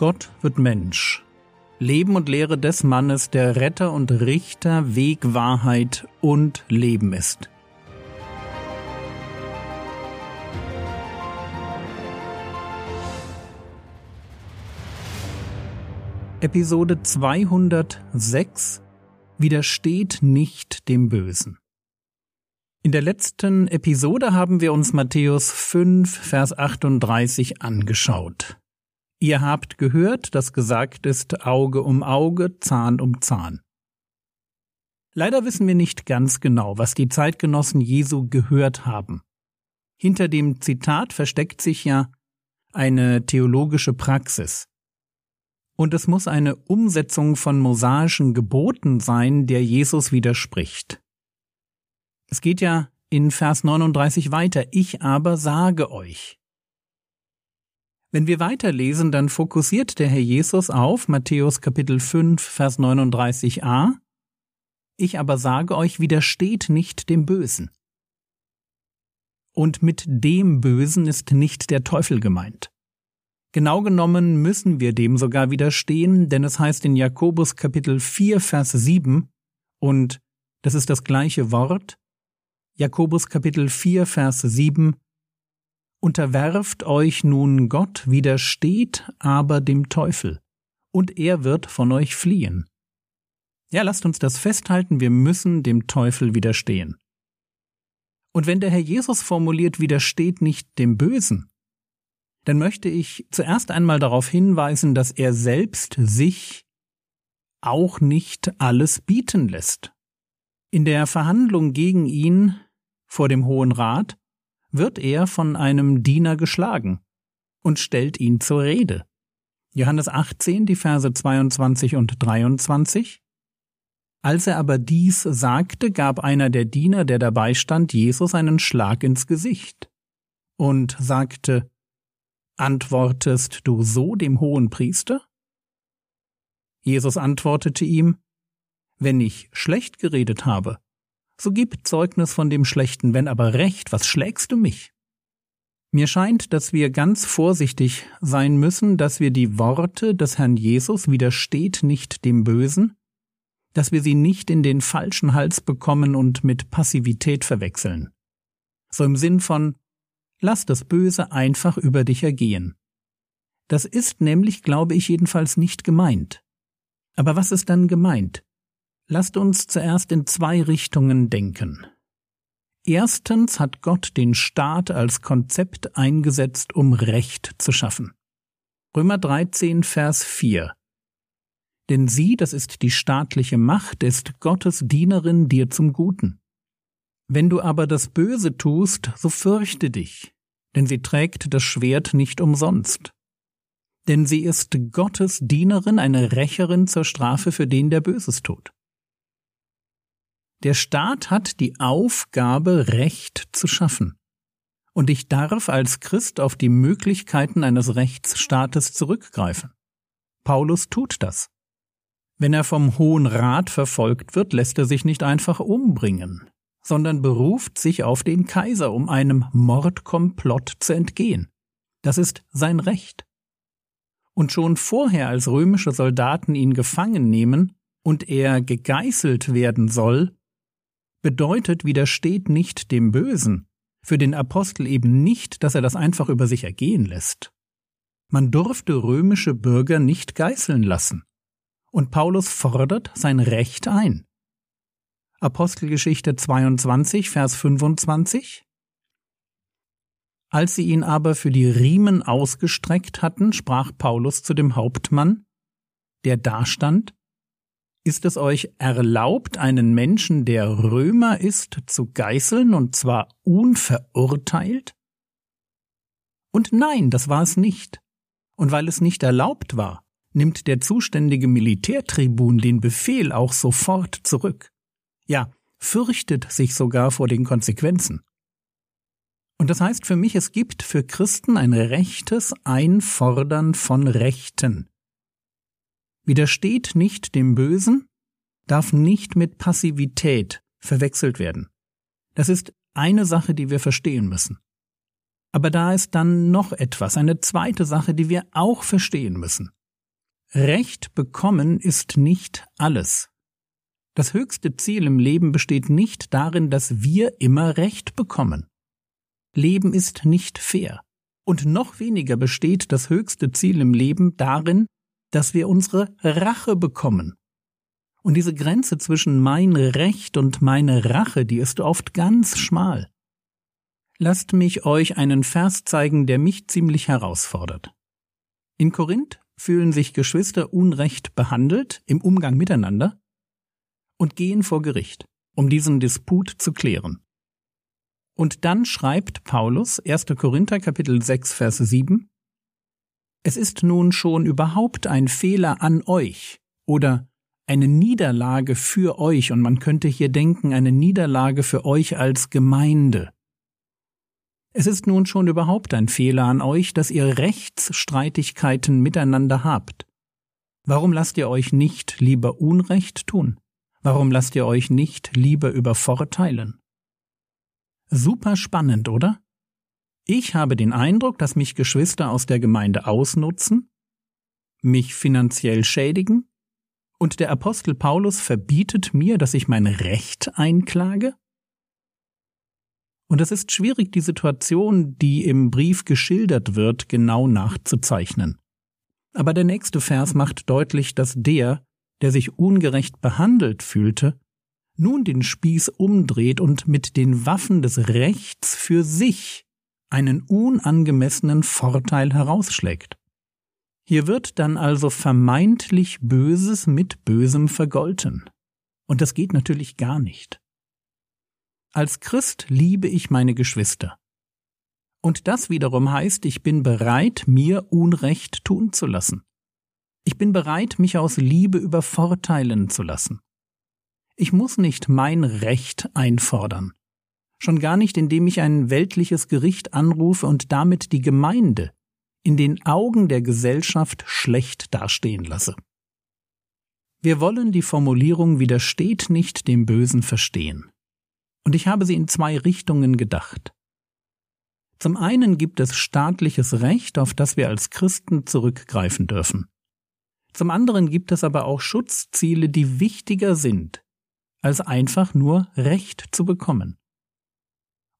Gott wird Mensch. Leben und Lehre des Mannes, der Retter und Richter, Weg, Wahrheit und Leben ist. Episode 206 Widersteht nicht dem Bösen. In der letzten Episode haben wir uns Matthäus 5, Vers 38 angeschaut. Ihr habt gehört, dass gesagt ist Auge um Auge, Zahn um Zahn. Leider wissen wir nicht ganz genau, was die Zeitgenossen Jesu gehört haben. Hinter dem Zitat versteckt sich ja eine theologische Praxis. Und es muss eine Umsetzung von mosaischen Geboten sein, der Jesus widerspricht. Es geht ja in Vers 39 weiter. Ich aber sage euch. Wenn wir weiterlesen, dann fokussiert der Herr Jesus auf Matthäus Kapitel 5, Vers 39a. Ich aber sage euch, widersteht nicht dem Bösen. Und mit dem Bösen ist nicht der Teufel gemeint. Genau genommen müssen wir dem sogar widerstehen, denn es heißt in Jakobus Kapitel 4, Vers 7, und das ist das gleiche Wort, Jakobus Kapitel 4, Vers 7 Unterwerft euch nun Gott, widersteht aber dem Teufel, und er wird von euch fliehen. Ja, lasst uns das festhalten, wir müssen dem Teufel widerstehen. Und wenn der Herr Jesus formuliert, widersteht nicht dem Bösen, dann möchte ich zuerst einmal darauf hinweisen, dass er selbst sich auch nicht alles bieten lässt. In der Verhandlung gegen ihn vor dem Hohen Rat, wird er von einem Diener geschlagen und stellt ihn zur Rede. Johannes 18, die Verse 22 und 23. Als er aber dies sagte, gab einer der Diener, der dabei stand, Jesus einen Schlag ins Gesicht und sagte, Antwortest du so dem hohen Priester? Jesus antwortete ihm, Wenn ich schlecht geredet habe, so gib Zeugnis von dem Schlechten, wenn aber recht, was schlägst du mich? Mir scheint, dass wir ganz vorsichtig sein müssen, dass wir die Worte des Herrn Jesus widersteht nicht dem Bösen, dass wir sie nicht in den falschen Hals bekommen und mit Passivität verwechseln. So im Sinn von Lass das Böse einfach über dich ergehen. Das ist nämlich, glaube ich, jedenfalls nicht gemeint. Aber was ist dann gemeint? Lasst uns zuerst in zwei Richtungen denken. Erstens hat Gott den Staat als Konzept eingesetzt, um Recht zu schaffen. Römer 13, Vers 4. Denn sie, das ist die staatliche Macht, ist Gottes Dienerin dir zum Guten. Wenn du aber das Böse tust, so fürchte dich, denn sie trägt das Schwert nicht umsonst. Denn sie ist Gottes Dienerin, eine Rächerin zur Strafe für den, der Böses tut. Der Staat hat die Aufgabe, Recht zu schaffen. Und ich darf als Christ auf die Möglichkeiten eines Rechtsstaates zurückgreifen. Paulus tut das. Wenn er vom Hohen Rat verfolgt wird, lässt er sich nicht einfach umbringen, sondern beruft sich auf den Kaiser, um einem Mordkomplott zu entgehen. Das ist sein Recht. Und schon vorher, als römische Soldaten ihn gefangen nehmen und er gegeißelt werden soll, bedeutet widersteht nicht dem Bösen, für den Apostel eben nicht, dass er das einfach über sich ergehen lässt. Man durfte römische Bürger nicht geißeln lassen. Und Paulus fordert sein Recht ein. Apostelgeschichte 22, Vers 25 Als sie ihn aber für die Riemen ausgestreckt hatten, sprach Paulus zu dem Hauptmann, der dastand, ist es euch erlaubt, einen Menschen, der Römer ist, zu geißeln, und zwar unverurteilt? Und nein, das war es nicht. Und weil es nicht erlaubt war, nimmt der zuständige Militärtribun den Befehl auch sofort zurück. Ja, fürchtet sich sogar vor den Konsequenzen. Und das heißt für mich, es gibt für Christen ein rechtes Einfordern von Rechten widersteht nicht dem Bösen, darf nicht mit Passivität verwechselt werden. Das ist eine Sache, die wir verstehen müssen. Aber da ist dann noch etwas, eine zweite Sache, die wir auch verstehen müssen. Recht bekommen ist nicht alles. Das höchste Ziel im Leben besteht nicht darin, dass wir immer Recht bekommen. Leben ist nicht fair. Und noch weniger besteht das höchste Ziel im Leben darin, dass wir unsere Rache bekommen. Und diese Grenze zwischen mein Recht und meine Rache, die ist oft ganz schmal. Lasst mich euch einen Vers zeigen, der mich ziemlich herausfordert. In Korinth fühlen sich Geschwister unrecht behandelt im Umgang miteinander und gehen vor Gericht, um diesen Disput zu klären. Und dann schreibt Paulus 1. Korinther Kapitel 6 Vers 7 Es ist nun schon überhaupt ein Fehler an euch oder eine Niederlage für euch und man könnte hier denken eine Niederlage für euch als Gemeinde. Es ist nun schon überhaupt ein Fehler an euch, dass ihr Rechtsstreitigkeiten miteinander habt. Warum lasst ihr euch nicht lieber Unrecht tun? Warum lasst ihr euch nicht lieber übervorteilen? Super spannend, oder? Ich habe den Eindruck, dass mich Geschwister aus der Gemeinde ausnutzen, mich finanziell schädigen, und der Apostel Paulus verbietet mir, dass ich mein Recht einklage? Und es ist schwierig, die Situation, die im Brief geschildert wird, genau nachzuzeichnen. Aber der nächste Vers macht deutlich, dass der, der sich ungerecht behandelt fühlte, nun den Spieß umdreht und mit den Waffen des Rechts für sich einen unangemessenen Vorteil herausschlägt. Hier wird dann also vermeintlich Böses mit Bösem vergolten. Und das geht natürlich gar nicht. Als Christ liebe ich meine Geschwister. Und das wiederum heißt, ich bin bereit, mir Unrecht tun zu lassen. Ich bin bereit, mich aus Liebe übervorteilen zu lassen. Ich muss nicht mein Recht einfordern. Schon gar nicht, indem ich ein weltliches Gericht anrufe und damit die Gemeinde in den Augen der Gesellschaft schlecht dastehen lasse. Wir wollen die Formulierung widersteht nicht dem Bösen verstehen und ich habe sie in zwei Richtungen gedacht. Zum einen gibt es staatliches Recht, auf das wir als Christen zurückgreifen dürfen. Zum anderen gibt es aber auch Schutzziele, die wichtiger sind, als einfach nur Recht zu bekommen.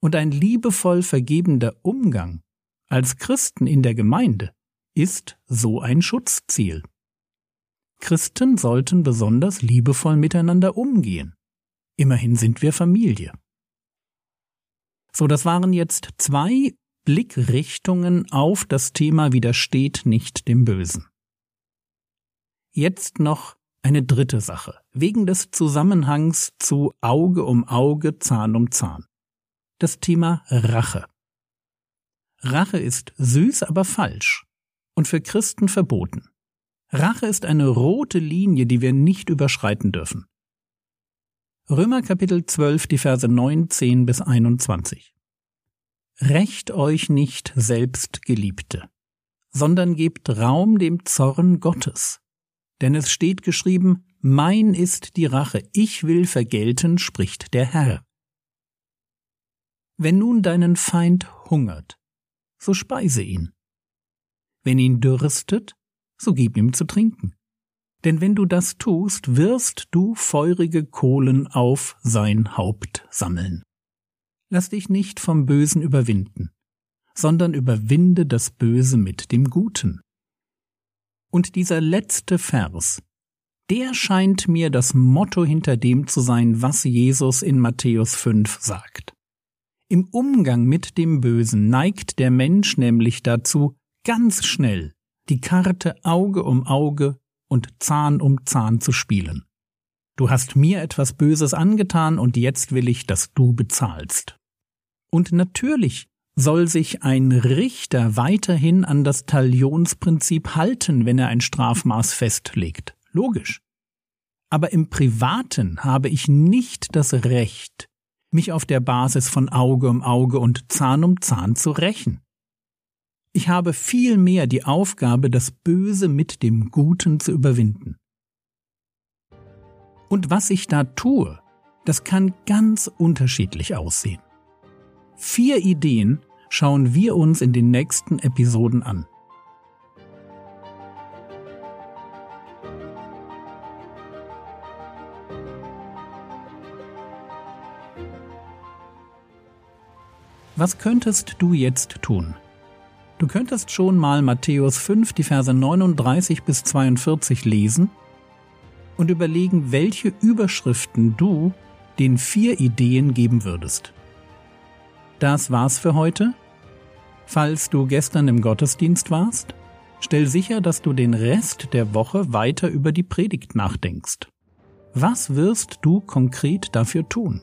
Und ein liebevoll vergebender Umgang als Christen in der Gemeinde ist so ein Schutzziel. Christen sollten besonders liebevoll miteinander umgehen. Immerhin sind wir Familie. So, das waren jetzt zwei Blickrichtungen auf das Thema Widersteht nicht dem Bösen. Jetzt noch eine dritte Sache, wegen des Zusammenhangs zu Auge um Auge, Zahn um Zahn. Das Thema Rache. Rache ist süß, aber falsch und für Christen verboten. Rache ist eine rote Linie, die wir nicht überschreiten dürfen. Römer Kapitel 12, die Verse 19 bis 21. Recht euch nicht selbst, Geliebte, sondern gebt Raum dem Zorn Gottes. Denn es steht geschrieben, mein ist die Rache, ich will vergelten, spricht der Herr. Wenn nun deinen Feind hungert, so speise ihn. Wenn ihn dürstet, so gib ihm zu trinken. Denn wenn du das tust, wirst du feurige Kohlen auf sein Haupt sammeln. Lass dich nicht vom Bösen überwinden, sondern überwinde das Böse mit dem Guten. Und dieser letzte Vers, der scheint mir das Motto hinter dem zu sein, was Jesus in Matthäus 5 sagt. Im Umgang mit dem Bösen neigt der Mensch nämlich dazu, ganz schnell die Karte Auge um Auge, und Zahn um Zahn zu spielen. Du hast mir etwas Böses angetan und jetzt will ich, dass du bezahlst. Und natürlich soll sich ein Richter weiterhin an das Talionsprinzip halten, wenn er ein Strafmaß festlegt. Logisch. Aber im Privaten habe ich nicht das Recht, mich auf der Basis von Auge um Auge und Zahn um Zahn zu rächen. Ich habe vielmehr die Aufgabe, das Böse mit dem Guten zu überwinden. Und was ich da tue, das kann ganz unterschiedlich aussehen. Vier Ideen schauen wir uns in den nächsten Episoden an. Was könntest du jetzt tun? Du könntest schon mal Matthäus 5, die Verse 39 bis 42 lesen und überlegen, welche Überschriften du den vier Ideen geben würdest. Das war's für heute. Falls du gestern im Gottesdienst warst, stell sicher, dass du den Rest der Woche weiter über die Predigt nachdenkst. Was wirst du konkret dafür tun?